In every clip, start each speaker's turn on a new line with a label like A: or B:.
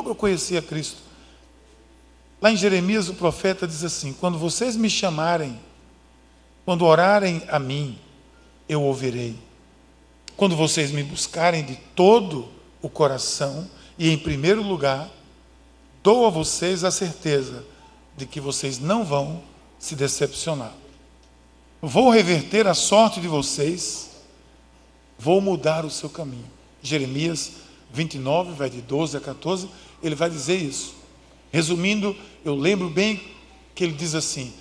A: logo eu conhecia Cristo. Lá em Jeremias, o profeta diz assim: Quando vocês me chamarem, quando orarem a mim, eu ouvirei. Quando vocês me buscarem de todo o coração, e em primeiro lugar, dou a vocês a certeza de que vocês não vão se decepcionar. Vou reverter a sorte de vocês, vou mudar o seu caminho. Jeremias 29, vai de 12 a 14, ele vai dizer isso. Resumindo, eu lembro bem que ele diz assim: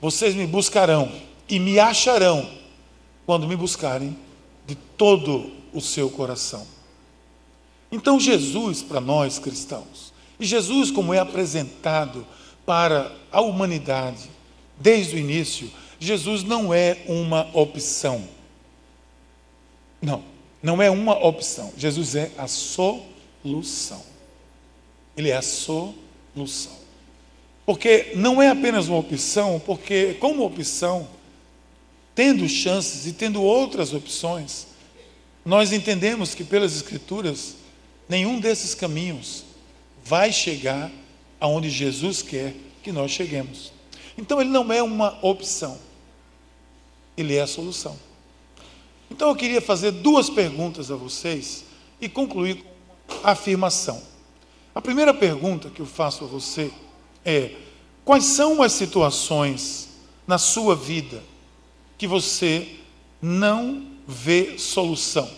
A: Vocês me buscarão e me acharão quando me buscarem de todo o seu coração. Então, Jesus, para nós cristãos, e Jesus, como é apresentado para a humanidade desde o início, Jesus não é uma opção. Não, não é uma opção. Jesus é a solução. Ele é a solução. Porque não é apenas uma opção, porque como opção, tendo chances e tendo outras opções, nós entendemos que pelas Escrituras, nenhum desses caminhos vai chegar aonde Jesus quer que nós cheguemos. Então ele não é uma opção, ele é a solução. Então eu queria fazer duas perguntas a vocês e concluir com uma afirmação. A primeira pergunta que eu faço a você é: quais são as situações na sua vida que você não vê solução?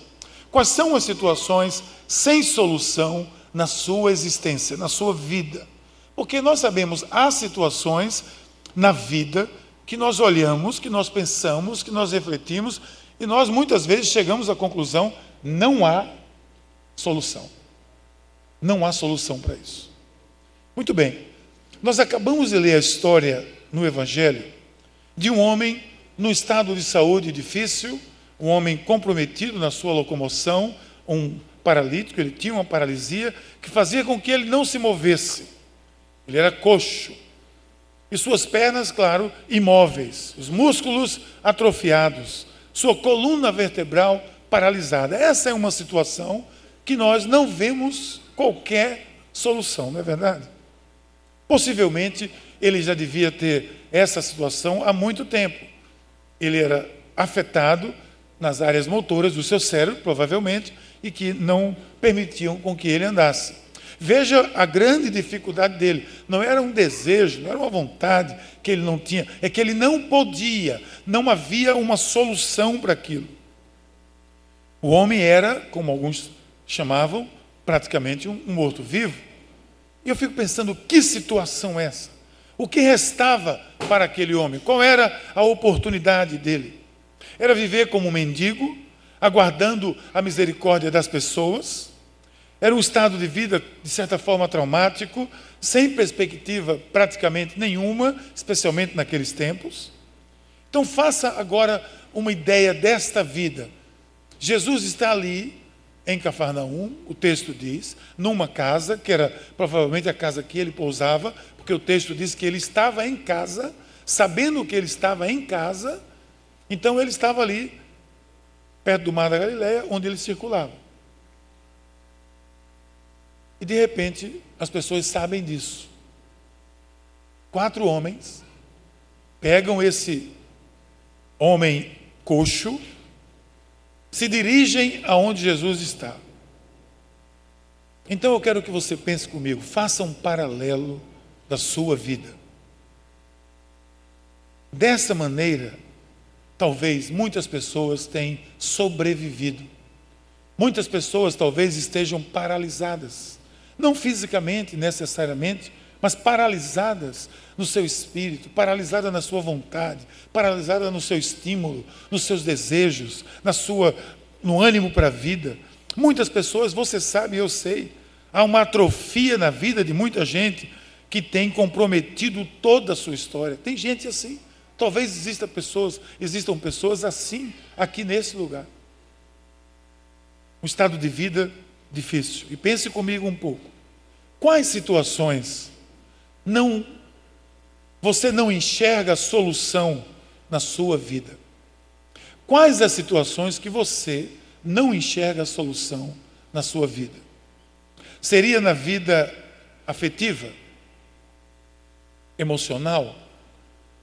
A: Quais são as situações sem solução na sua existência, na sua vida? Porque nós sabemos, há situações na vida que nós olhamos, que nós pensamos, que nós refletimos e nós muitas vezes chegamos à conclusão: não há solução. Não há solução para isso. Muito bem, nós acabamos de ler a história no Evangelho de um homem num estado de saúde difícil, um homem comprometido na sua locomoção, um paralítico, ele tinha uma paralisia que fazia com que ele não se movesse. Ele era coxo. E suas pernas, claro, imóveis, os músculos atrofiados, sua coluna vertebral paralisada. Essa é uma situação que nós não vemos qualquer solução, não é verdade? Possivelmente ele já devia ter essa situação há muito tempo. Ele era afetado nas áreas motoras do seu cérebro, provavelmente, e que não permitiam com que ele andasse. Veja a grande dificuldade dele. Não era um desejo, não era uma vontade que ele não tinha, é que ele não podia, não havia uma solução para aquilo. O homem era, como alguns chamavam, praticamente um morto-vivo. E eu fico pensando, que situação é essa? O que restava para aquele homem? Qual era a oportunidade dele? Era viver como um mendigo, aguardando a misericórdia das pessoas? Era um estado de vida, de certa forma, traumático, sem perspectiva praticamente nenhuma, especialmente naqueles tempos. Então, faça agora uma ideia desta vida. Jesus está ali, em Cafarnaum, o texto diz, numa casa, que era provavelmente a casa que ele pousava, porque o texto diz que ele estava em casa, sabendo que ele estava em casa, então ele estava ali, perto do mar da Galileia, onde ele circulava. E de repente, as pessoas sabem disso. Quatro homens pegam esse homem coxo, se dirigem aonde Jesus está. Então eu quero que você pense comigo, faça um paralelo da sua vida. Dessa maneira, talvez muitas pessoas tenham sobrevivido. Muitas pessoas talvez estejam paralisadas, não fisicamente necessariamente, mas paralisadas no seu espírito, paralisada na sua vontade, paralisada no seu estímulo, nos seus desejos, na sua no ânimo para a vida. Muitas pessoas, você sabe, eu sei, há uma atrofia na vida de muita gente que tem comprometido toda a sua história. Tem gente assim. Talvez exista pessoas, existam pessoas assim aqui nesse lugar. Um estado de vida difícil. E pense comigo um pouco. Quais situações não você não enxerga a solução na sua vida? Quais as situações que você não enxerga a solução na sua vida? Seria na vida afetiva, emocional?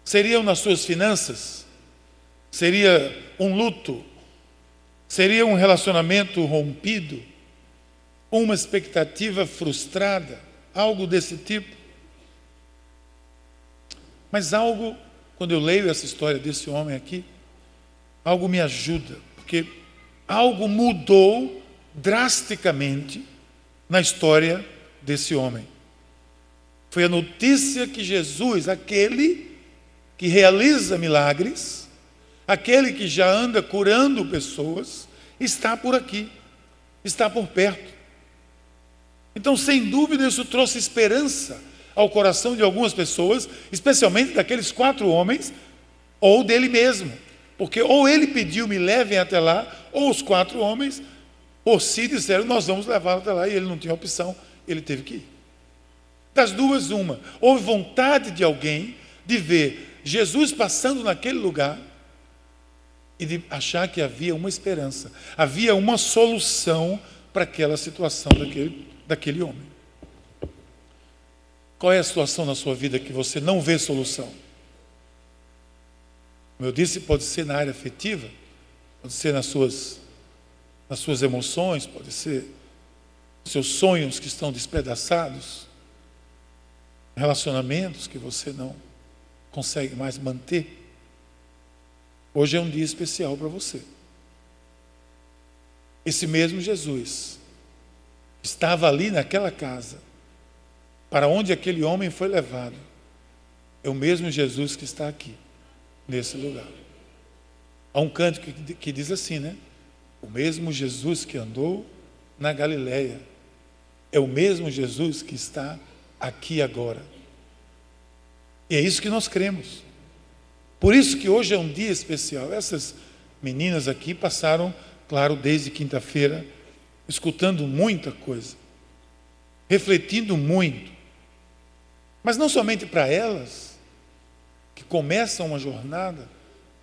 A: Seriam nas suas finanças? Seria um luto? Seria um relacionamento rompido? Uma expectativa frustrada? Algo desse tipo? Mas algo, quando eu leio essa história desse homem aqui, algo me ajuda, porque algo mudou drasticamente na história desse homem. Foi a notícia que Jesus, aquele que realiza milagres, aquele que já anda curando pessoas, está por aqui, está por perto. Então, sem dúvida, isso trouxe esperança ao coração de algumas pessoas, especialmente daqueles quatro homens, ou dele mesmo. Porque ou ele pediu, me levem até lá, ou os quatro homens, por si disseram, nós vamos levá-lo até lá, e ele não tinha opção, ele teve que ir. Das duas, uma. Houve vontade de alguém de ver Jesus passando naquele lugar e de achar que havia uma esperança, havia uma solução para aquela situação daquele, daquele homem. Qual é a situação na sua vida que você não vê solução? Como eu disse, pode ser na área afetiva, pode ser nas suas, nas suas emoções, pode ser nos seus sonhos que estão despedaçados, relacionamentos que você não consegue mais manter. Hoje é um dia especial para você. Esse mesmo Jesus estava ali naquela casa para onde aquele homem foi levado, é o mesmo Jesus que está aqui, nesse lugar. Há um canto que, que diz assim, né? O mesmo Jesus que andou na Galileia, é o mesmo Jesus que está aqui agora. E é isso que nós cremos. Por isso que hoje é um dia especial. Essas meninas aqui passaram, claro, desde quinta-feira, escutando muita coisa, refletindo muito, mas não somente para elas, que começam uma jornada,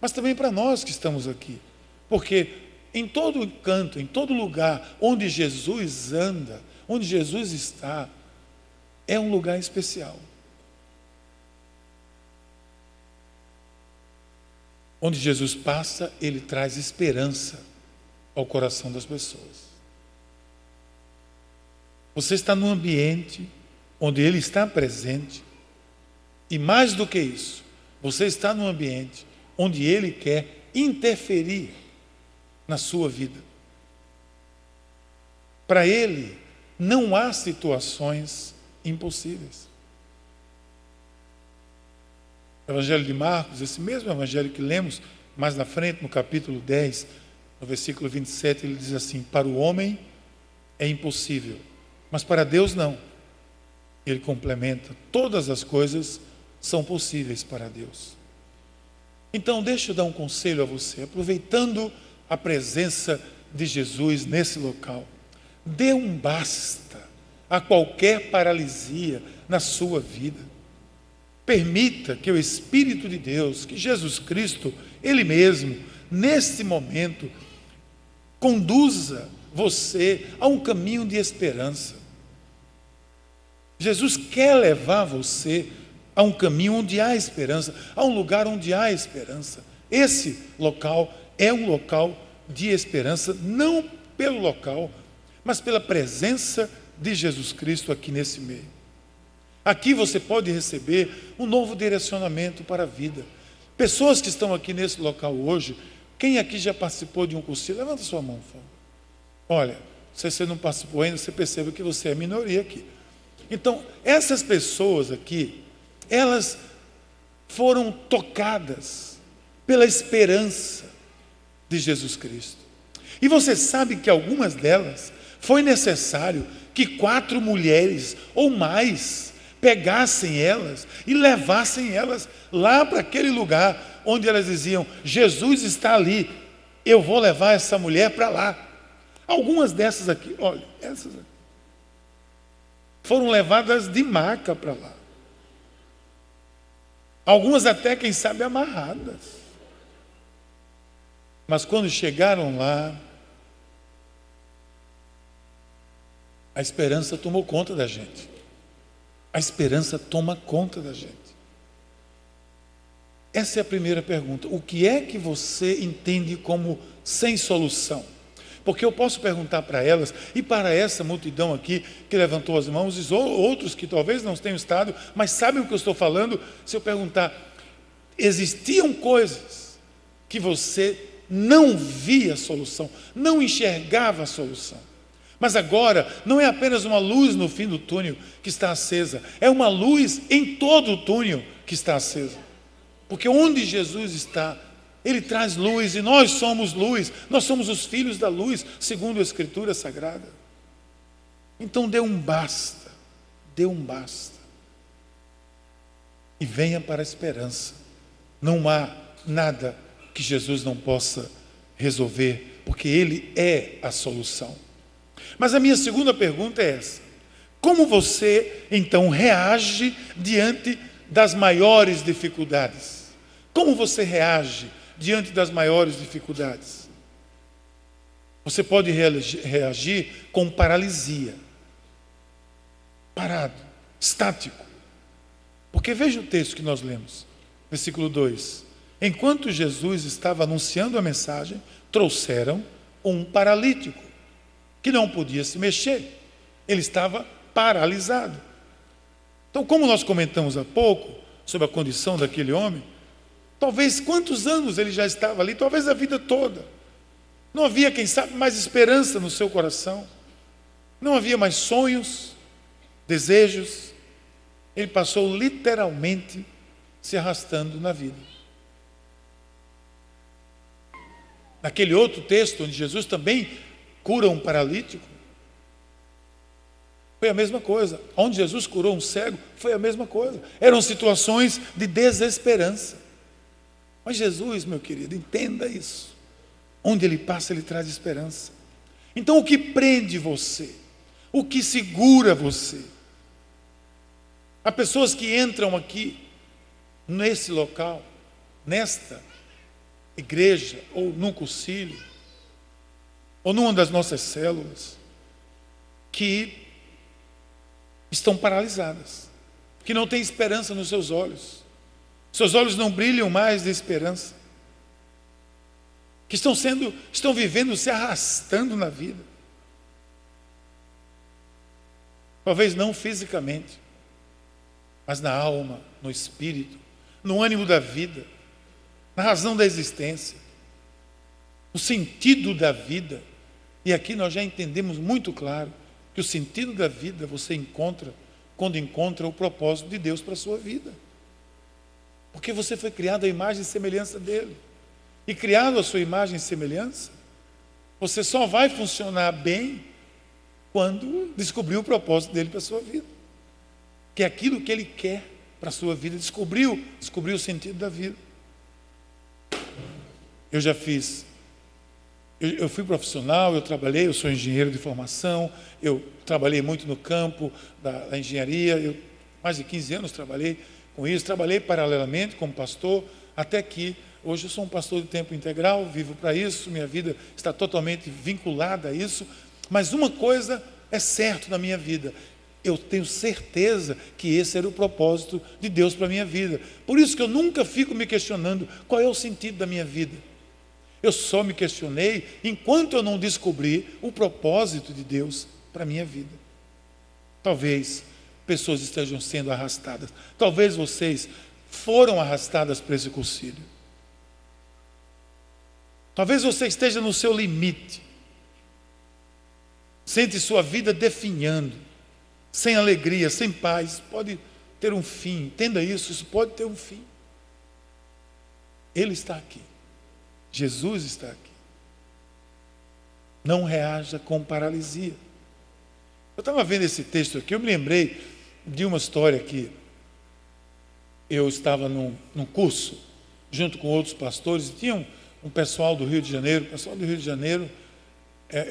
A: mas também para nós que estamos aqui. Porque em todo canto, em todo lugar onde Jesus anda, onde Jesus está, é um lugar especial. Onde Jesus passa, ele traz esperança ao coração das pessoas. Você está num ambiente onde Ele está presente. E mais do que isso, você está num ambiente onde Ele quer interferir na sua vida. Para Ele, não há situações impossíveis. Evangelho de Marcos, esse mesmo evangelho que lemos mais na frente, no capítulo 10, no versículo 27, ele diz assim: Para o homem é impossível, mas para Deus não ele complementa: todas as coisas são possíveis para Deus. Então, deixa eu dar um conselho a você, aproveitando a presença de Jesus nesse local. Dê um basta a qualquer paralisia na sua vida. Permita que o Espírito de Deus, que Jesus Cristo, Ele mesmo, nesse momento, conduza você a um caminho de esperança. Jesus quer levar você a um caminho onde há esperança, a um lugar onde há esperança. Esse local é um local de esperança, não pelo local, mas pela presença de Jesus Cristo aqui nesse meio. Aqui você pode receber um novo direcionamento para a vida. Pessoas que estão aqui nesse local hoje, quem aqui já participou de um curso? Levanta sua mão, por favor. Olha, se você não participou ainda, você percebe que você é minoria aqui. Então, essas pessoas aqui, elas foram tocadas pela esperança de Jesus Cristo. E você sabe que algumas delas foi necessário que quatro mulheres ou mais pegassem elas e levassem elas lá para aquele lugar onde elas diziam: Jesus está ali, eu vou levar essa mulher para lá. Algumas dessas aqui, olha, essas aqui foram levadas de maca para lá. Algumas até, quem sabe, amarradas. Mas quando chegaram lá, a esperança tomou conta da gente. A esperança toma conta da gente. Essa é a primeira pergunta. O que é que você entende como sem solução? Porque eu posso perguntar para elas e para essa multidão aqui que levantou as mãos e outros que talvez não tenham estado, mas sabem o que eu estou falando, se eu perguntar, existiam coisas que você não via solução, não enxergava a solução. Mas agora não é apenas uma luz no fim do túnel que está acesa, é uma luz em todo o túnel que está acesa. Porque onde Jesus está, Ele traz luz e nós somos luz, nós somos os filhos da luz, segundo a Escritura Sagrada. Então dê um basta, dê um basta. E venha para a esperança. Não há nada que Jesus não possa resolver, porque Ele é a solução. Mas a minha segunda pergunta é essa: como você então reage diante das maiores dificuldades? Como você reage diante das maiores dificuldades? Você pode reagir com paralisia, parado, estático. Porque veja o texto que nós lemos, versículo 2: Enquanto Jesus estava anunciando a mensagem, trouxeram um paralítico que não podia se mexer. Ele estava paralisado. Então, como nós comentamos há pouco sobre a condição daquele homem, talvez quantos anos ele já estava ali, talvez a vida toda. Não havia, quem sabe, mais esperança no seu coração. Não havia mais sonhos, desejos. Ele passou literalmente se arrastando na vida. Naquele outro texto, onde Jesus também cura um paralítico, foi a mesma coisa. Onde Jesus curou um cego, foi a mesma coisa. Eram situações de desesperança. Mas Jesus, meu querido, entenda isso. Onde ele passa, ele traz esperança. Então, o que prende você? O que segura você? Há pessoas que entram aqui, nesse local, nesta igreja, ou num concílio, ou numa das nossas células, que estão paralisadas, que não têm esperança nos seus olhos, seus olhos não brilham mais de esperança, que estão sendo, estão vivendo, se arrastando na vida. Talvez não fisicamente, mas na alma, no espírito, no ânimo da vida na razão da existência, o sentido da vida. E aqui nós já entendemos muito claro que o sentido da vida você encontra quando encontra o propósito de Deus para a sua vida. Porque você foi criado à imagem e semelhança dele. E criado à sua imagem e semelhança, você só vai funcionar bem quando descobrir o propósito dele para a sua vida. Que é aquilo que ele quer para a sua vida. Descobriu, descobriu o sentido da vida. Eu já fiz. Eu, eu, fui profissional, eu trabalhei, eu sou engenheiro de formação, eu trabalhei muito no campo da, da engenharia, eu, mais de 15 anos trabalhei com isso, trabalhei paralelamente como pastor, até que hoje eu sou um pastor de tempo integral, vivo para isso, minha vida está totalmente vinculada a isso, mas uma coisa é certo na minha vida, eu tenho certeza que esse era o propósito de Deus para a minha vida. Por isso que eu nunca fico me questionando qual é o sentido da minha vida. Eu só me questionei enquanto eu não descobri o propósito de Deus para a minha vida. Talvez pessoas estejam sendo arrastadas. Talvez vocês foram arrastadas para esse concílio. Talvez você esteja no seu limite. Sente sua vida definhando, sem alegria, sem paz. Pode ter um fim. Entenda isso, isso pode ter um fim. Ele está aqui. Jesus está aqui. Não reaja com paralisia. Eu estava vendo esse texto aqui, eu me lembrei de uma história que eu estava num, num curso, junto com outros pastores, e tinha um, um, pessoal do Rio de Janeiro. O pessoal do Rio de Janeiro é, é,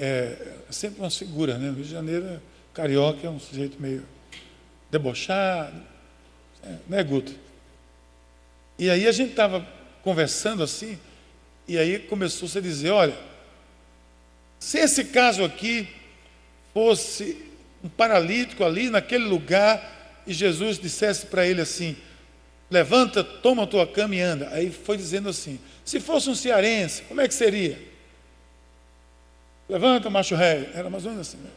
A: é sempre uma figura, né? O Rio de Janeiro, é, carioca, é um sujeito meio debochado, é, né, Guto? E aí a gente estava conversando assim, e aí começou-se a dizer: olha, se esse caso aqui fosse um paralítico ali naquele lugar, e Jesus dissesse para ele assim: levanta, toma a tua cama e anda. Aí foi dizendo assim: se fosse um cearense, como é que seria? Levanta, macho ré. Era mais ou menos assim. Né?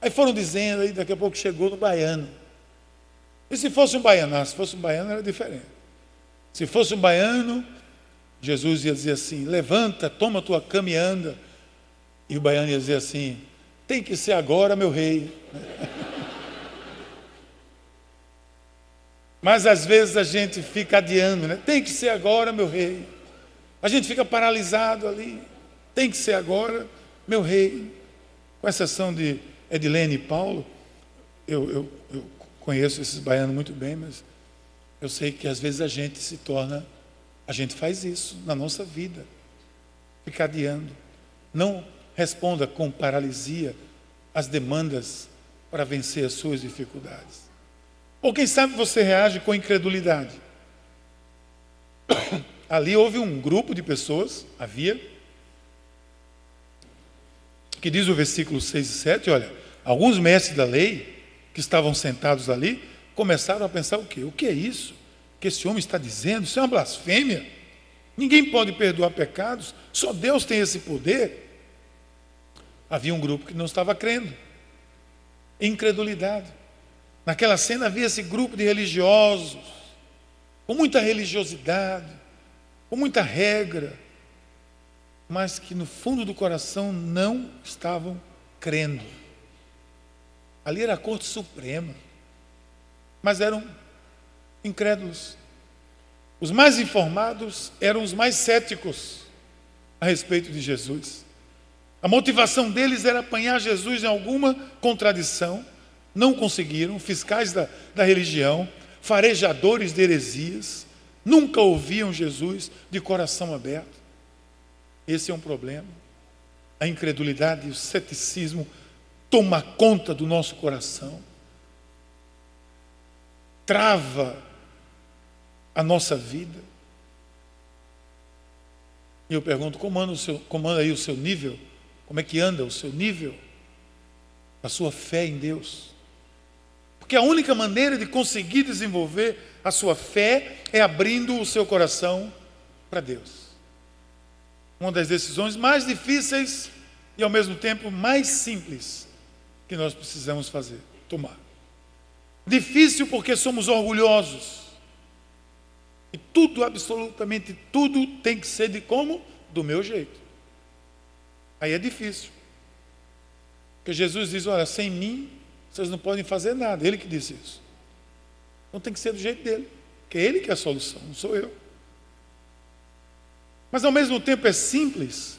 A: Aí foram dizendo, aí daqui a pouco chegou no baiano. E se fosse um baiano? Ah, se fosse um baiano era diferente. Se fosse um baiano, Jesus ia dizer assim: levanta, toma a tua cama e anda. E o baiano ia dizer assim: tem que ser agora, meu rei. Mas às vezes a gente fica adiando, né? Tem que ser agora, meu rei. A gente fica paralisado ali. Tem que ser agora, meu rei. Com exceção de Edilene e Paulo, eu, eu, eu conheço esses baianos muito bem, mas eu sei que às vezes a gente se torna, a gente faz isso na nossa vida. Fica adiando. Não responda com paralisia às demandas para vencer as suas dificuldades. Ou quem sabe você reage com incredulidade. Ali houve um grupo de pessoas, havia, que diz o versículo 6 e 7, olha, alguns mestres da lei que estavam sentados ali começaram a pensar o quê? O que é isso que esse homem está dizendo? Isso é uma blasfêmia. Ninguém pode perdoar pecados, só Deus tem esse poder. Havia um grupo que não estava crendo. Incredulidade. Naquela cena havia esse grupo de religiosos, com muita religiosidade, com muita regra, mas que no fundo do coração não estavam crendo. Ali era a Corte Suprema, mas eram incrédulos. Os mais informados eram os mais céticos a respeito de Jesus. A motivação deles era apanhar Jesus em alguma contradição não conseguiram, fiscais da, da religião, farejadores de heresias, nunca ouviam Jesus de coração aberto. Esse é um problema. A incredulidade e o ceticismo toma conta do nosso coração, trava a nossa vida. E eu pergunto, como anda, o seu, como anda aí o seu nível? Como é que anda o seu nível? A sua fé em Deus? Porque a única maneira de conseguir desenvolver a sua fé é abrindo o seu coração para Deus. Uma das decisões mais difíceis e ao mesmo tempo mais simples que nós precisamos fazer, tomar. Difícil porque somos orgulhosos. E tudo, absolutamente tudo, tem que ser de como? Do meu jeito. Aí é difícil. Porque Jesus diz: olha, sem mim vocês não podem fazer nada. Ele que disse isso. Então tem que ser do jeito dele. Que é ele que é a solução, não sou eu. Mas ao mesmo tempo é simples,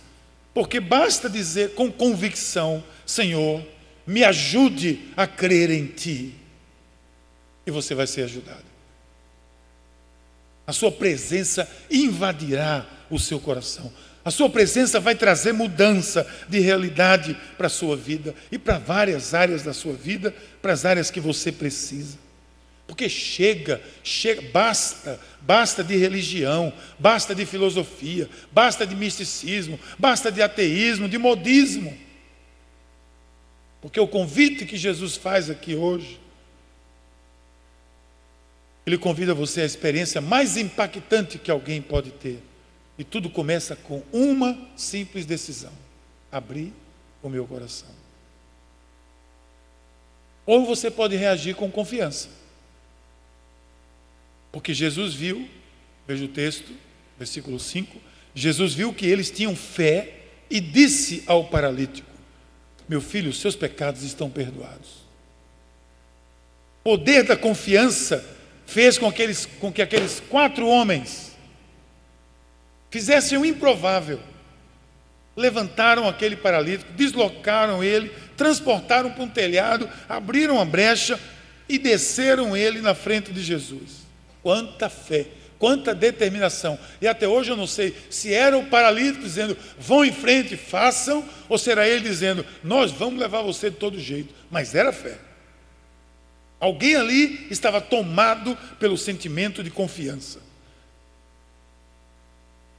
A: porque basta dizer com convicção: Senhor, me ajude a crer em Ti. E você vai ser ajudado. A Sua presença invadirá o seu coração. A sua presença vai trazer mudança de realidade para a sua vida e para várias áreas da sua vida, para as áreas que você precisa. Porque chega, chega, basta, basta de religião, basta de filosofia, basta de misticismo, basta de ateísmo, de modismo. Porque o convite que Jesus faz aqui hoje, ele convida você à experiência mais impactante que alguém pode ter e tudo começa com uma simples decisão: abrir o meu coração. Ou você pode reagir com confiança. Porque Jesus viu, veja o texto, versículo 5, Jesus viu que eles tinham fé e disse ao paralítico: Meu filho, seus pecados estão perdoados. O poder da confiança fez com que, eles, com que aqueles quatro homens fizessem o improvável. Levantaram aquele paralítico, deslocaram ele, transportaram para um telhado, abriram a brecha e desceram ele na frente de Jesus. Quanta fé, quanta determinação. E até hoje eu não sei se era o paralítico dizendo, vão em frente, façam, ou será ele dizendo, nós vamos levar você de todo jeito. Mas era fé. Alguém ali estava tomado pelo sentimento de confiança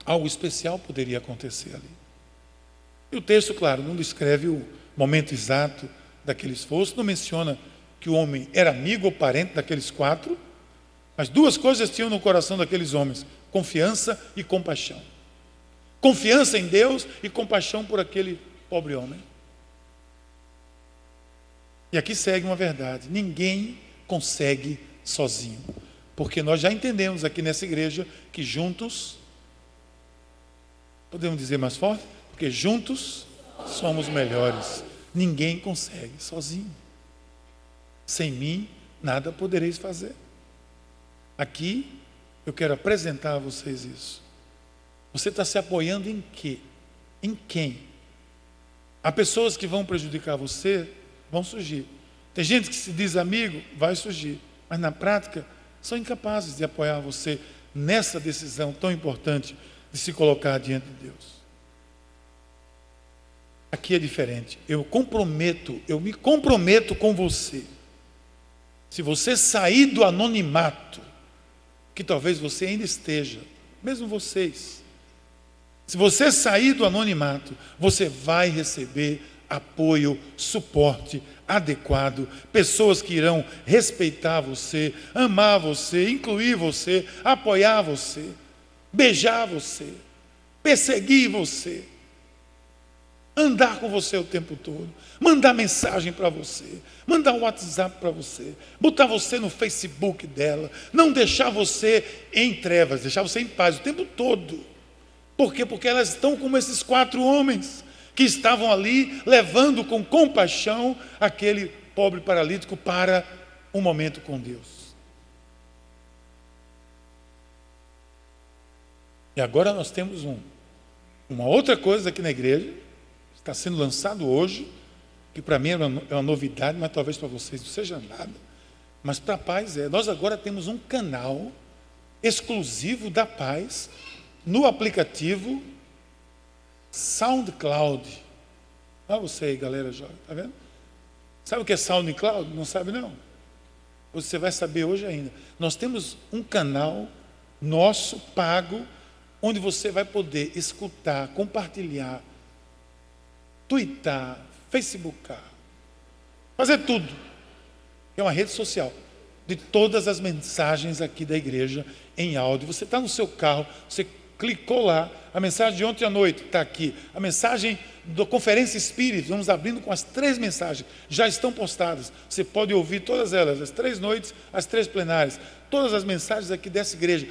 A: algo especial poderia acontecer ali. E o texto, claro, não descreve o momento exato daquele esforço, não menciona que o homem era amigo ou parente daqueles quatro, mas duas coisas tinham no coração daqueles homens: confiança e compaixão. Confiança em Deus e compaixão por aquele pobre homem. E aqui segue uma verdade: ninguém consegue sozinho. Porque nós já entendemos aqui nessa igreja que juntos, podemos dizer mais forte? Porque juntos somos melhores. Ninguém consegue sozinho. Sem mim, nada podereis fazer. Aqui, eu quero apresentar a vocês isso. Você está se apoiando em quê? Em quem? Há pessoas que vão prejudicar você, vão surgir. Tem gente que se diz amigo, vai surgir. Mas na prática, são incapazes de apoiar você nessa decisão tão importante de se colocar diante de Deus. Aqui é diferente. Eu comprometo, eu me comprometo com você se você sair do anonimato, que talvez você ainda esteja, mesmo vocês, se você sair do anonimato, você vai receber apoio, suporte adequado, pessoas que irão respeitar você, amar você, incluir você, apoiar você, beijar você, perseguir você andar com você o tempo todo, mandar mensagem para você, mandar um WhatsApp para você, botar você no Facebook dela, não deixar você em trevas, deixar você em paz o tempo todo. Por quê? Porque elas estão como esses quatro homens que estavam ali levando com compaixão aquele pobre paralítico para um momento com Deus. E agora nós temos um, uma outra coisa aqui na igreja está sendo lançado hoje, que para mim é uma, é uma novidade, mas talvez para vocês não seja nada. Mas para a paz é. Nós agora temos um canal exclusivo da paz no aplicativo SoundCloud. Olha você aí, galera jovem, tá vendo? Sabe o que é SoundCloud? Não sabe não? Você vai saber hoje ainda. Nós temos um canal nosso pago onde você vai poder escutar, compartilhar twittar, facebookar, fazer tudo. É uma rede social de todas as mensagens aqui da igreja em áudio. Você está no seu carro, você clicou lá, a mensagem de ontem à noite está aqui, a mensagem da Conferência Espírita, vamos abrindo com as três mensagens, já estão postadas. Você pode ouvir todas elas, as três noites, as três plenárias, todas as mensagens aqui dessa igreja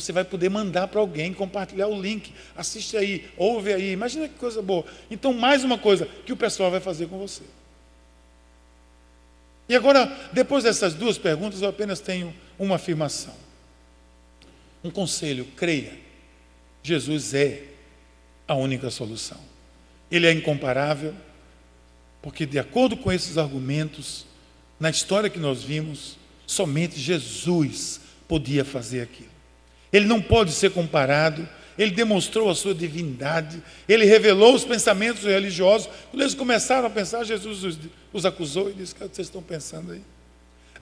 A: você vai poder mandar para alguém, compartilhar o link, assiste aí, ouve aí, imagina que coisa boa. Então, mais uma coisa que o pessoal vai fazer com você. E agora, depois dessas duas perguntas, eu apenas tenho uma afirmação. Um conselho, creia. Jesus é a única solução. Ele é incomparável, porque de acordo com esses argumentos, na história que nós vimos, somente Jesus podia fazer aquilo. Ele não pode ser comparado. Ele demonstrou a sua divindade. Ele revelou os pensamentos religiosos. Quando eles começaram a pensar, Jesus os, os acusou e disse: O que vocês estão pensando aí?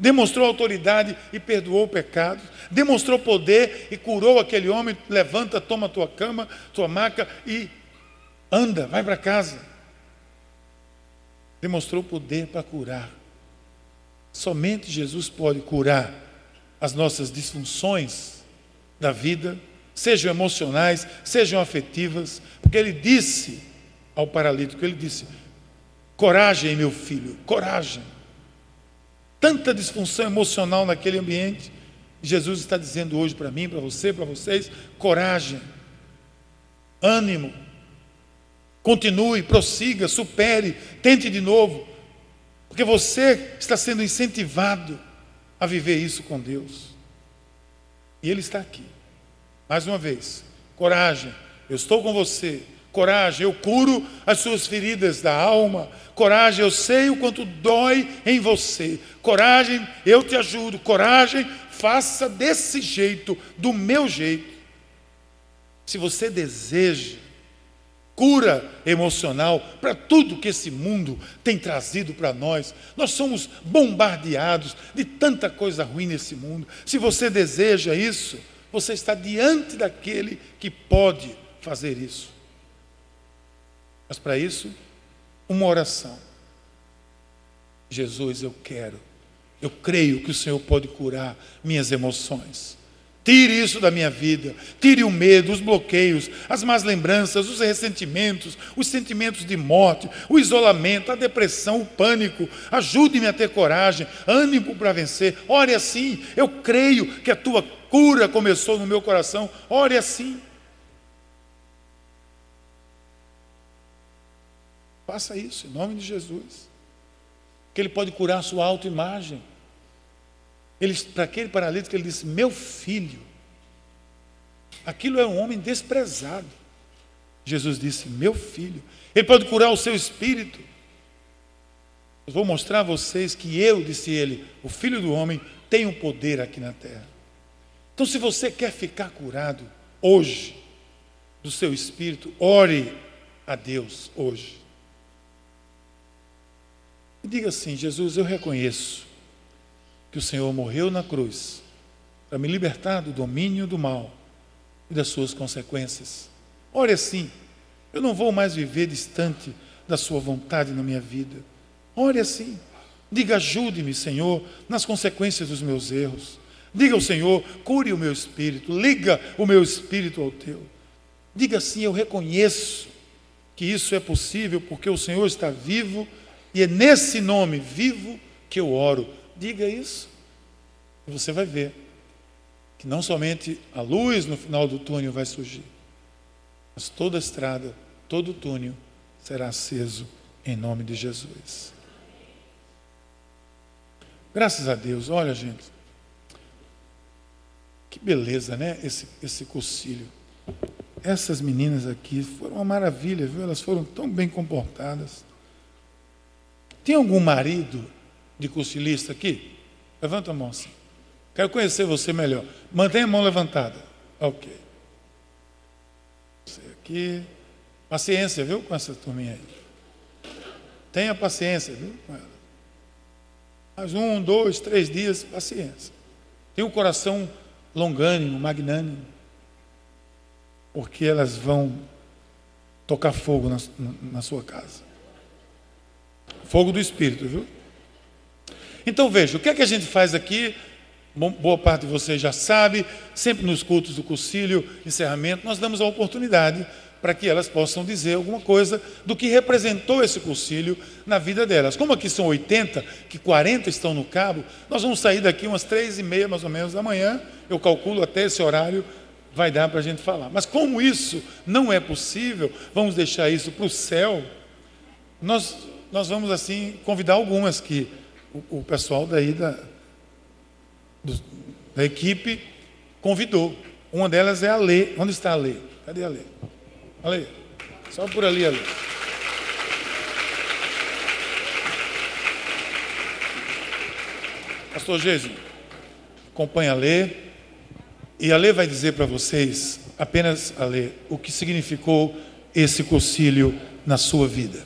A: Demonstrou autoridade e perdoou pecados. Demonstrou poder e curou aquele homem. Levanta, toma tua cama, tua maca e anda, vai para casa. Demonstrou poder para curar. Somente Jesus pode curar as nossas disfunções da vida, sejam emocionais, sejam afetivas, porque ele disse ao paralítico, ele disse: coragem, meu filho, coragem. Tanta disfunção emocional naquele ambiente, Jesus está dizendo hoje para mim, para você, para vocês: coragem, ânimo, continue, prossiga, supere, tente de novo, porque você está sendo incentivado a viver isso com Deus. E Ele está aqui. Mais uma vez, coragem, eu estou com você. Coragem, eu curo as suas feridas da alma. Coragem, eu sei o quanto dói em você. Coragem, eu te ajudo. Coragem, faça desse jeito, do meu jeito. Se você deseja cura emocional para tudo que esse mundo tem trazido para nós. Nós somos bombardeados de tanta coisa ruim nesse mundo. Se você deseja isso, você está diante daquele que pode fazer isso. Mas para isso, uma oração. Jesus, eu quero Eu creio que o Senhor pode curar minhas emoções. Tire isso da minha vida. Tire o medo, os bloqueios, as más lembranças, os ressentimentos, os sentimentos de morte, o isolamento, a depressão, o pânico. Ajude-me a ter coragem, ânimo para vencer. Ore assim. Eu creio que a tua cura começou no meu coração. Ore assim. Faça isso em nome de Jesus. Que Ele pode curar a sua autoimagem. Ele, para aquele paralítico, ele disse: Meu filho. Aquilo é um homem desprezado. Jesus disse: Meu filho. Ele pode curar o seu espírito. Eu vou mostrar a vocês que eu, disse ele, o filho do homem, tenho poder aqui na terra. Então, se você quer ficar curado hoje, do seu espírito, ore a Deus hoje. E diga assim: Jesus, eu reconheço que o Senhor morreu na cruz para me libertar do domínio do mal e das suas consequências. Ore assim: eu não vou mais viver distante da Sua vontade na minha vida. Ore assim. Diga: ajude-me, Senhor, nas consequências dos meus erros. Diga ao Senhor: cure o meu espírito, liga o meu espírito ao teu. Diga assim: eu reconheço que isso é possível porque o Senhor está vivo e é nesse nome vivo que eu oro Diga isso. E você vai ver que não somente a luz no final do túnel vai surgir, mas toda a estrada, todo o túnel será aceso em nome de Jesus. Graças a Deus, olha gente, que beleza, né? Esse, esse concílio. Essas meninas aqui foram uma maravilha, viu? Elas foram tão bem comportadas. Tem algum marido de cursilista aqui? Levanta a mão assim. Quero conhecer você melhor. Mantenha a mão levantada. Ok. Você aqui. Paciência, viu, com essa turminha aí. Tenha paciência, viu, com ela. Mais um, dois, três dias, paciência. Tenha um coração longânimo, magnânimo. Porque elas vão tocar fogo na, na, sua casa. Fogo do Espírito, viu? Então veja, o que é que a gente faz aqui? Boa parte de vocês já sabe, sempre nos cultos do concílio, encerramento, nós damos a oportunidade para que elas possam dizer alguma coisa do que representou esse concílio na vida delas. Como aqui são 80, que 40 estão no cabo, nós vamos sair daqui umas três e meia mais ou menos da manhã, eu calculo até esse horário vai dar para a gente falar. Mas como isso não é possível, vamos deixar isso para o céu, nós, nós vamos assim convidar algumas que o, o pessoal daí da, do, da equipe convidou. Uma delas é a Lê. Onde está a Lê? Cadê a Lê? A Lê. Só por ali, a Lê. Pastor Gésio, acompanha a Lê. E a Lê vai dizer para vocês, apenas a Lê, o que significou esse concílio na sua vida.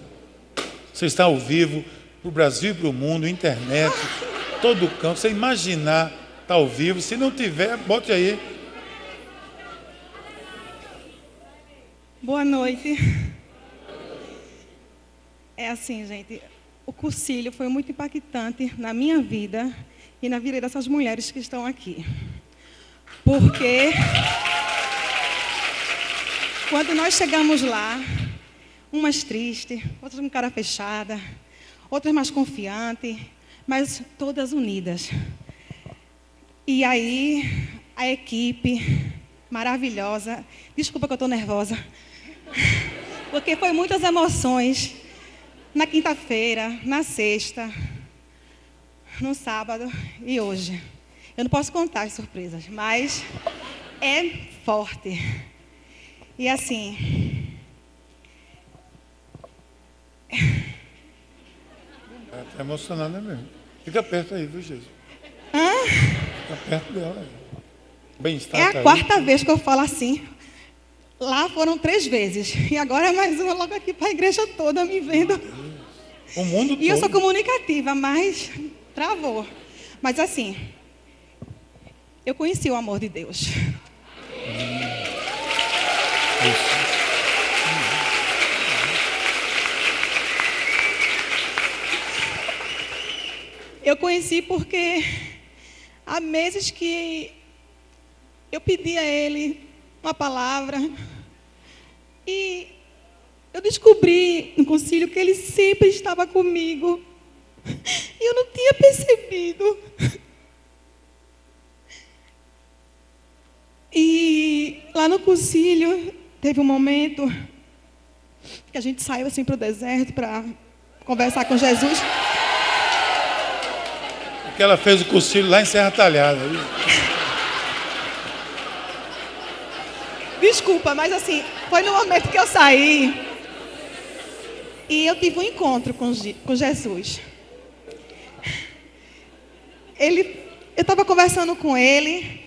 A: Você está ao vivo para o Brasil e para o mundo, internet, todo o campo. Você imaginar tá ao vivo, se não tiver, bote aí.
B: Boa noite. É assim, gente. O cursilho foi muito impactante na minha vida e na vida dessas mulheres que estão aqui. Porque quando nós chegamos lá, umas tristes, outras com cara fechada, outras mais confiantes, mas todas unidas. E aí, a equipe maravilhosa, desculpa que eu estou nervosa, porque foi muitas emoções na quinta-feira, na sexta, no sábado e hoje. Eu não posso contar as surpresas, mas é forte. E assim.
A: É emocionante né, mesmo. Fica perto aí, viu, Jesus?
B: Hã?
A: Fica perto dela.
B: Bem-estar. É a tá quarta aí. vez que eu falo assim. Lá foram três vezes. E agora é mais uma logo aqui para a igreja toda me vendo.
A: O mundo todo.
B: E eu sou comunicativa, mas travou. Mas assim, eu conheci o amor de Deus. Isso. Eu conheci porque há meses que eu pedi a ele uma palavra e eu descobri no concílio que ele sempre estava comigo. E eu não tinha percebido. E lá no concílio teve um momento que a gente saiu assim para o deserto para conversar com Jesus.
A: Porque ela fez o concílio lá em Serra Talhada.
B: Desculpa, mas assim, foi no momento que eu saí e eu tive um encontro com, com Jesus. Ele, eu estava conversando com ele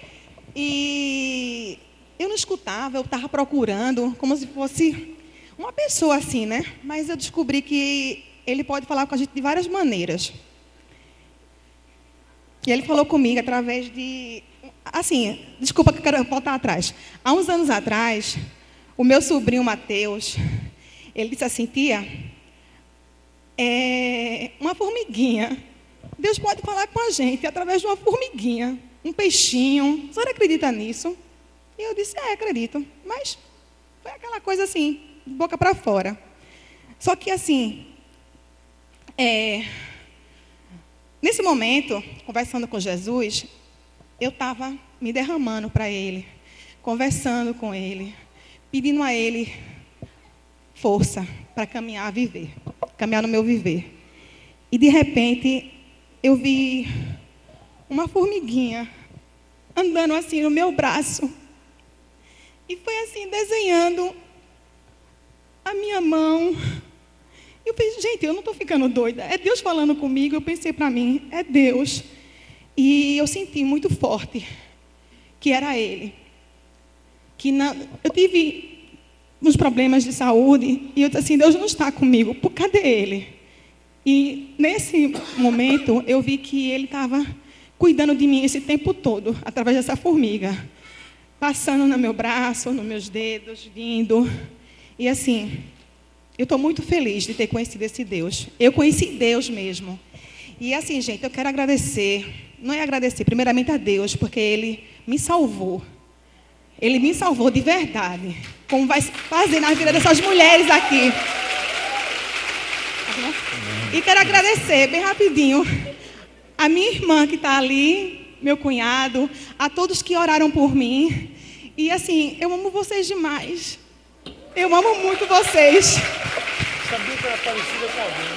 B: e eu não escutava, eu estava procurando, como se fosse uma pessoa assim, né? Mas eu descobri que ele pode falar com a gente de várias maneiras. E ele falou comigo através de. Assim, desculpa que eu quero voltar atrás. Há uns anos atrás, o meu sobrinho Mateus, ele disse assim: tia, é uma formiguinha. Deus pode falar com a gente através de uma formiguinha, um peixinho. A senhora acredita nisso? E eu disse: é, acredito. Mas foi aquela coisa assim, de boca para fora. Só que assim, é, nesse momento, conversando com Jesus, eu estava me derramando para Ele, conversando com Ele, pedindo a Ele força para caminhar, viver, caminhar no meu viver. E de repente, eu vi uma formiguinha andando assim no meu braço. E foi assim, desenhando a minha mão. Eu pensei, gente, eu não estou ficando doida. É Deus falando comigo. Eu pensei para mim, é Deus. E eu senti muito forte que era Ele. Que na, eu tive uns problemas de saúde e eu disse assim, Deus não está comigo. Por cadê Ele? E nesse momento eu vi que Ele estava cuidando de mim esse tempo todo, através dessa formiga. Passando no meu braço, nos meus dedos, vindo. E assim, eu estou muito feliz de ter conhecido esse Deus. Eu conheci Deus mesmo. E assim, gente, eu quero agradecer. Não é agradecer, primeiramente a Deus, porque Ele me salvou. Ele me salvou de verdade. Como vai fazer na vida dessas mulheres aqui. E quero agradecer, bem rapidinho, a minha irmã que está ali, meu cunhado, a todos que oraram por mim. E assim, eu amo vocês demais. Eu amo muito vocês.
A: Sabia que era parecida com alguém.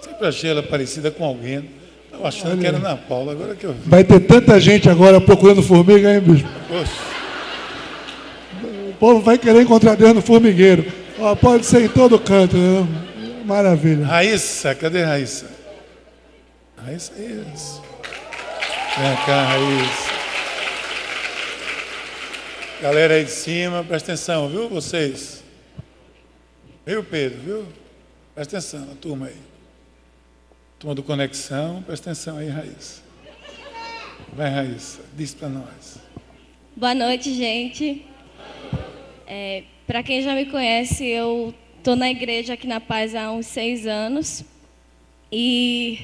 A: Sempre achei ela parecida com alguém. Estava achando Olha. que era Ana Paula, agora que eu vi.
C: Vai ter tanta gente agora procurando formiga, hein, bicho?
A: Poxa.
C: O povo vai querer encontrar Deus no formigueiro. Ó, pode ser em todo canto, né? Maravilha.
A: Raíssa, cadê Raíssa? Raíssa, isso. Vem cá, Raíssa. Galera aí de cima, presta atenção, viu, vocês? Viu, Pedro, viu? Presta atenção, a turma aí. Turma do Conexão, presta atenção aí, Raíssa. Vai, Raíssa, diz para nós.
D: Boa noite, gente. É, para quem já me conhece, eu estou na igreja aqui na Paz há uns seis anos. E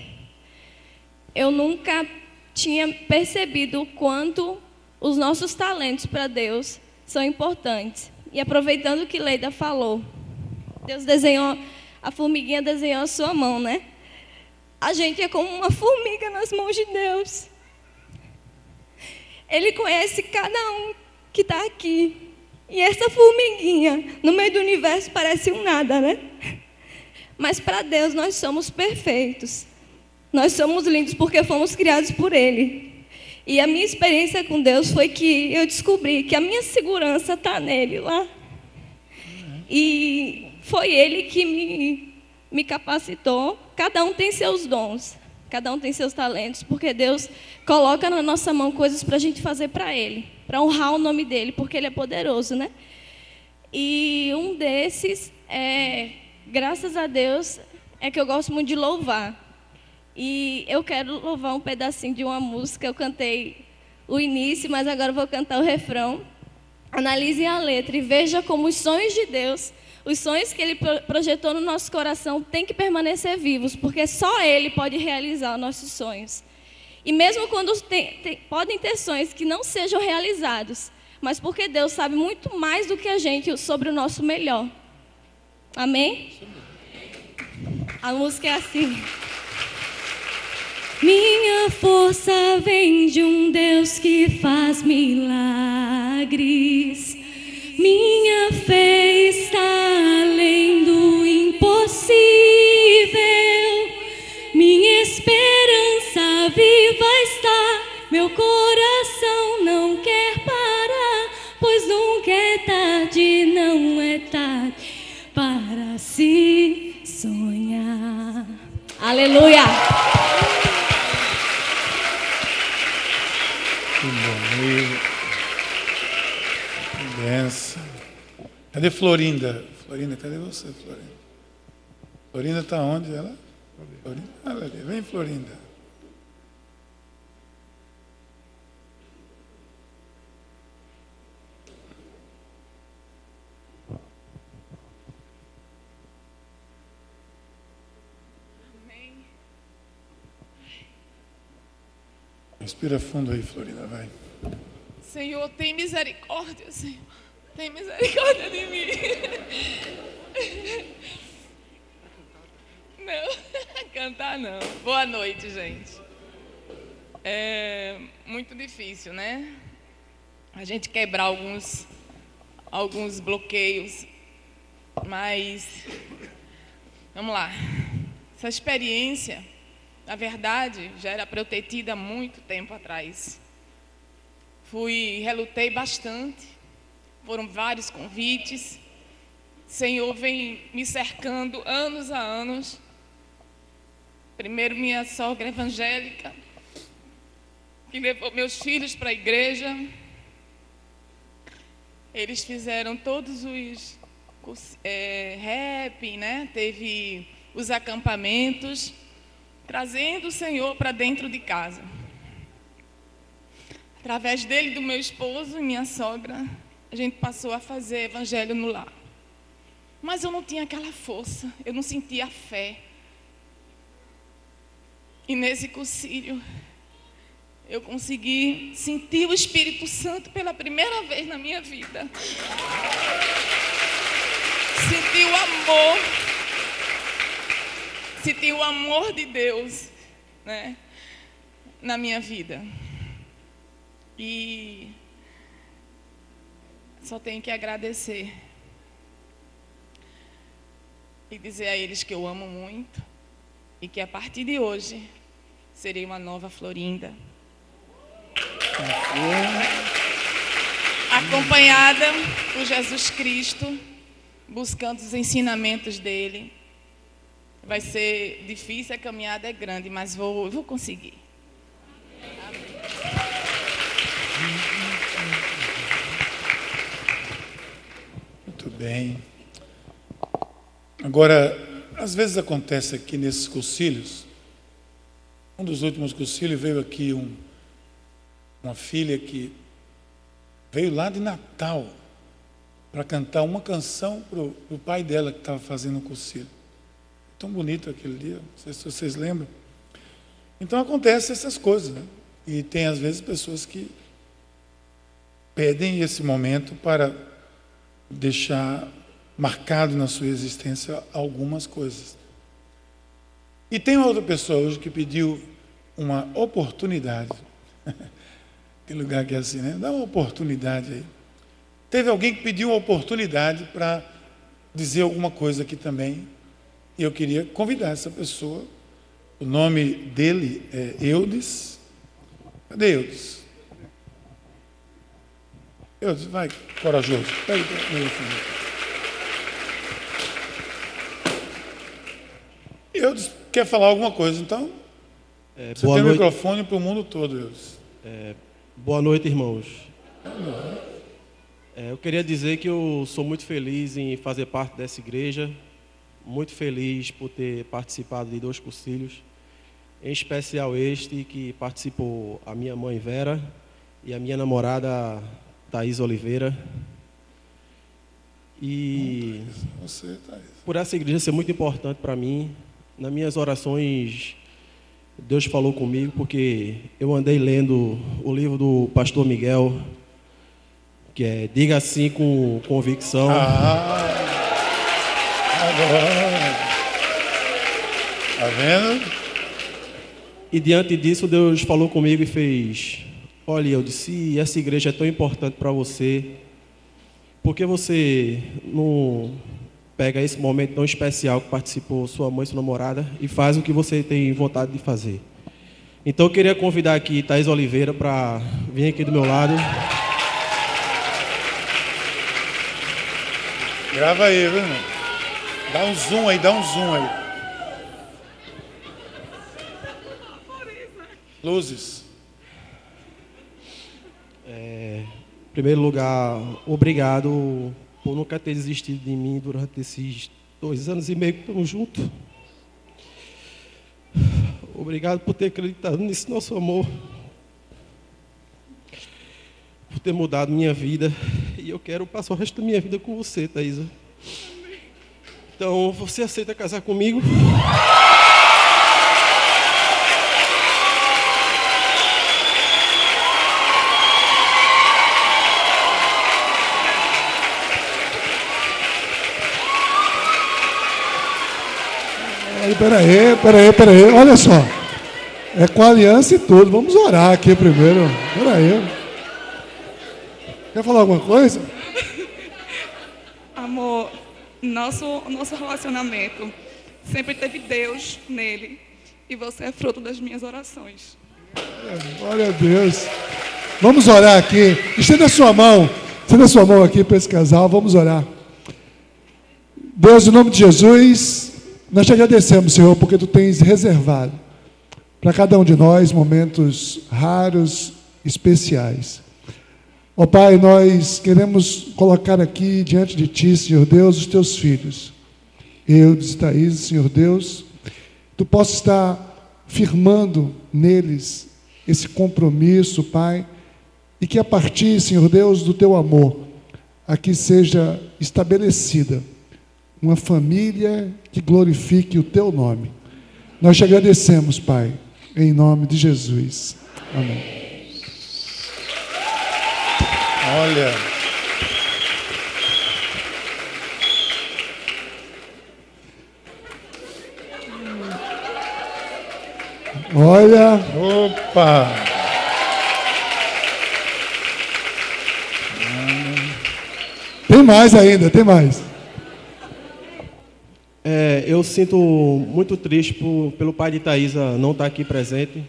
D: eu nunca tinha percebido o quanto os nossos talentos para Deus são importantes. E aproveitando o que Leida falou, Deus desenhou, a formiguinha desenhou a sua mão, né? A gente é como uma formiga nas mãos de Deus. Ele conhece cada um que está aqui. E essa formiguinha, no meio do universo, parece um nada, né? Mas para Deus nós somos perfeitos. Nós somos lindos porque fomos criados por Ele. E a minha experiência com Deus foi que eu descobri que a minha segurança está nele lá. E foi ele que me, me capacitou. Cada um tem seus dons, cada um tem seus talentos, porque Deus coloca na nossa mão coisas para a gente fazer para Ele, para honrar o nome dele, porque Ele é poderoso, né? E um desses, é, graças a Deus, é que eu gosto muito de louvar. E eu quero louvar um pedacinho de uma música. Eu cantei o início, mas agora vou cantar o refrão. Analise a letra e veja como os sonhos de Deus Os sonhos que Ele projetou no nosso coração têm que permanecer vivos, porque só Ele pode realizar os nossos sonhos. E mesmo quando tem, tem, podem ter sonhos que não sejam realizados, mas porque Deus sabe muito mais do que a gente sobre o nosso melhor. Amém? A música é assim. Minha força vem de um Deus que faz milagres. Minha fé está
A: Cadê Florinda? Florinda, cadê você, Florinda? Florinda está onde ela? Florinda, olha ali. Vem, Florinda. Respira fundo aí, Florinda, vai.
E: Senhor, tem misericórdia, Senhor. Tem misericórdia de mim. Não, cantar não. Boa noite, gente. É muito difícil, né? A gente quebrar alguns, alguns bloqueios. Mas, vamos lá. Essa experiência na verdade, já era tido há muito tempo atrás. Fui, relutei bastante. Foram vários convites. Senhor vem me cercando anos a anos. Primeiro minha sogra evangélica, que levou meus filhos para a igreja. Eles fizeram todos os é, rap, né? Teve os acampamentos trazendo o Senhor para dentro de casa. Através dele, do meu esposo e minha sogra, a gente passou a fazer evangelho no lar. Mas eu não tinha aquela força, eu não sentia a fé. E nesse concílio, eu consegui sentir o Espírito Santo pela primeira vez na minha vida. Senti o amor senti o amor de Deus né, na minha vida. E só tenho que agradecer e dizer a eles que eu amo muito e que a partir de hoje serei uma nova Florinda. Acompanhada por Jesus Cristo, buscando os ensinamentos dele Vai ser difícil, a caminhada é grande, mas vou, vou conseguir.
A: Muito bem. Agora, às vezes acontece aqui nesses concílios, um dos últimos concílios veio aqui um, uma filha que veio lá de Natal para cantar uma canção para o pai dela que estava fazendo o concílio. Tão bonito aquele dia, não sei se vocês lembram. Então acontecem essas coisas, né? E tem às vezes pessoas que pedem esse momento para deixar marcado na sua existência algumas coisas. E tem outra pessoa hoje que pediu uma oportunidade. Tem lugar que é assim, né? Dá uma oportunidade aí. Teve alguém que pediu uma oportunidade para dizer alguma coisa aqui também. E eu queria convidar essa pessoa. O nome dele é Eudes. Cadê Eudes? Eudes, vai, corajoso. Pega microfone. Eudes quer falar alguma coisa, então? É, Você tem o microfone para o mundo todo, Eudes.
F: É, boa noite, irmãos. É, eu queria dizer que eu sou muito feliz em fazer parte dessa igreja muito feliz por ter participado de dois cursilhos, em especial este que participou a minha mãe Vera e a minha namorada Thaís Oliveira. E
A: Você, Thaís.
F: por essa igreja ser muito importante para mim, nas minhas orações, Deus falou comigo, porque eu andei lendo o livro do pastor Miguel, que é Diga Assim com Convicção.
A: Ah, agora. Tá vendo?
F: E diante disso, Deus falou comigo e fez: Olha, eu disse, essa igreja é tão importante para você, por que você não pega esse momento tão especial que participou sua mãe sua namorada e faz o que você tem vontade de fazer? Então eu queria convidar aqui Thaís Oliveira para vir aqui do meu lado.
A: Grava aí, viu? Dá um zoom aí, dá um zoom aí. Luzes.
F: Em primeiro lugar, obrigado por nunca ter desistido de mim durante esses dois anos e meio que estamos juntos. Obrigado por ter acreditado nesse nosso amor. Por ter mudado minha vida. E eu quero passar o resto da minha vida com você, Thaisa. Então, você aceita casar comigo?
C: Peraí, peraí, peraí. Olha só. É com aliança e tudo. Vamos orar aqui primeiro. Peraí. Quer falar alguma coisa?
G: Amor, nosso, nosso relacionamento sempre teve Deus nele. E você é fruto das minhas orações.
C: Glória a Deus. Vamos orar aqui. Estenda a sua mão. Estenda a sua mão aqui para esse casal. Vamos orar. Deus, em nome de Jesus, nós te agradecemos, Senhor, porque tu tens reservado para cada um de nós momentos raros, especiais. Ó Pai, nós queremos colocar aqui diante de Ti, Senhor Deus, os Teus filhos. Eu, Thaís, Senhor Deus, Tu possa estar firmando neles esse compromisso, Pai, e que a partir, Senhor Deus, do Teu amor, aqui seja estabelecida uma família que glorifique o Teu nome. Nós te agradecemos, Pai, em nome de Jesus. Amém.
A: Olha.
C: Olha,
A: Opa!
C: tem mais ainda, tem mais.
F: É, eu sinto muito triste por- pelo pai de Thaisa não estar aqui presente.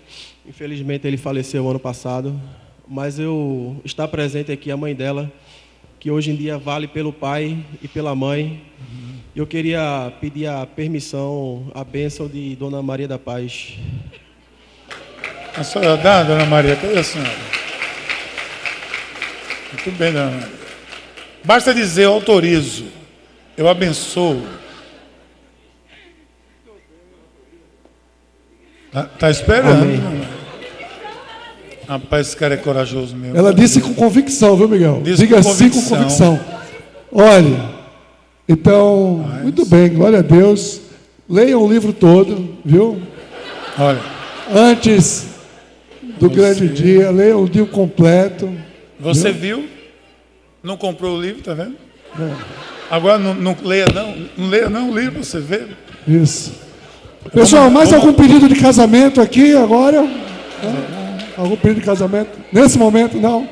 F: Infelizmente ele faleceu ano passado. Mas eu estar presente aqui, a mãe dela, que hoje em dia vale pelo pai e pela mãe. Eu queria pedir a permissão, a bênção de Dona Maria da Paz.
A: A senhora dá, dona Maria? Cadê a senhora? Muito bem, dona Maria. Basta dizer, eu autorizo, eu abençoo. Tá, tá esperando?
F: Amém.
A: Rapaz, esse cara é corajoso mesmo.
C: Ela disse com convicção, viu, Miguel?
A: Disse
C: Diga
A: com
C: sim com
A: convicção.
C: Olha, então, muito bem, glória a Deus. Leiam o livro todo, viu?
A: Olha,
C: Antes do grande dia, leiam o livro completo.
A: você viu? Não comprou o livro, tá vendo?
C: É.
A: Agora não, não leia não, não leia não o livro, você vê.
C: Isso. Pessoal, mais algum pedido de casamento aqui agora? Algum pedido de casamento? Nesse momento, não?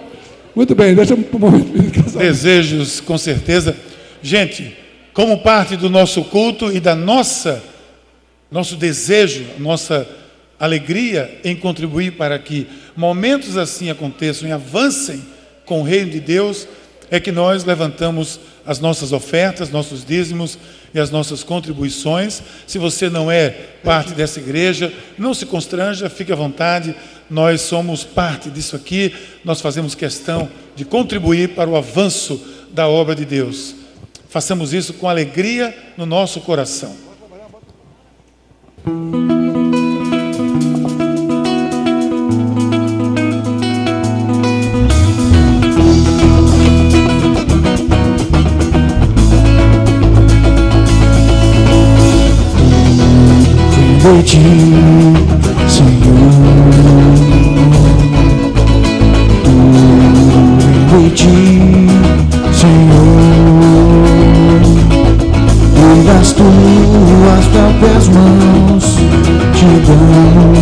C: Muito bem, deixa para o momento de casamento.
A: desejos, com certeza. Gente, como parte do nosso culto e da nossa nosso desejo, nossa alegria em contribuir para que momentos assim aconteçam e avancem com o reino de Deus, é que nós levantamos as nossas ofertas, nossos dízimos e as nossas contribuições. Se você não é parte dessa igreja, não se constranja, fique à vontade. Nós somos parte disso aqui, nós fazemos questão de contribuir para o avanço da obra de Deus. Façamos isso com alegria no nosso coração. Senhor. Tudo em ti, Senhor. E das tuas próprias mãos te damos.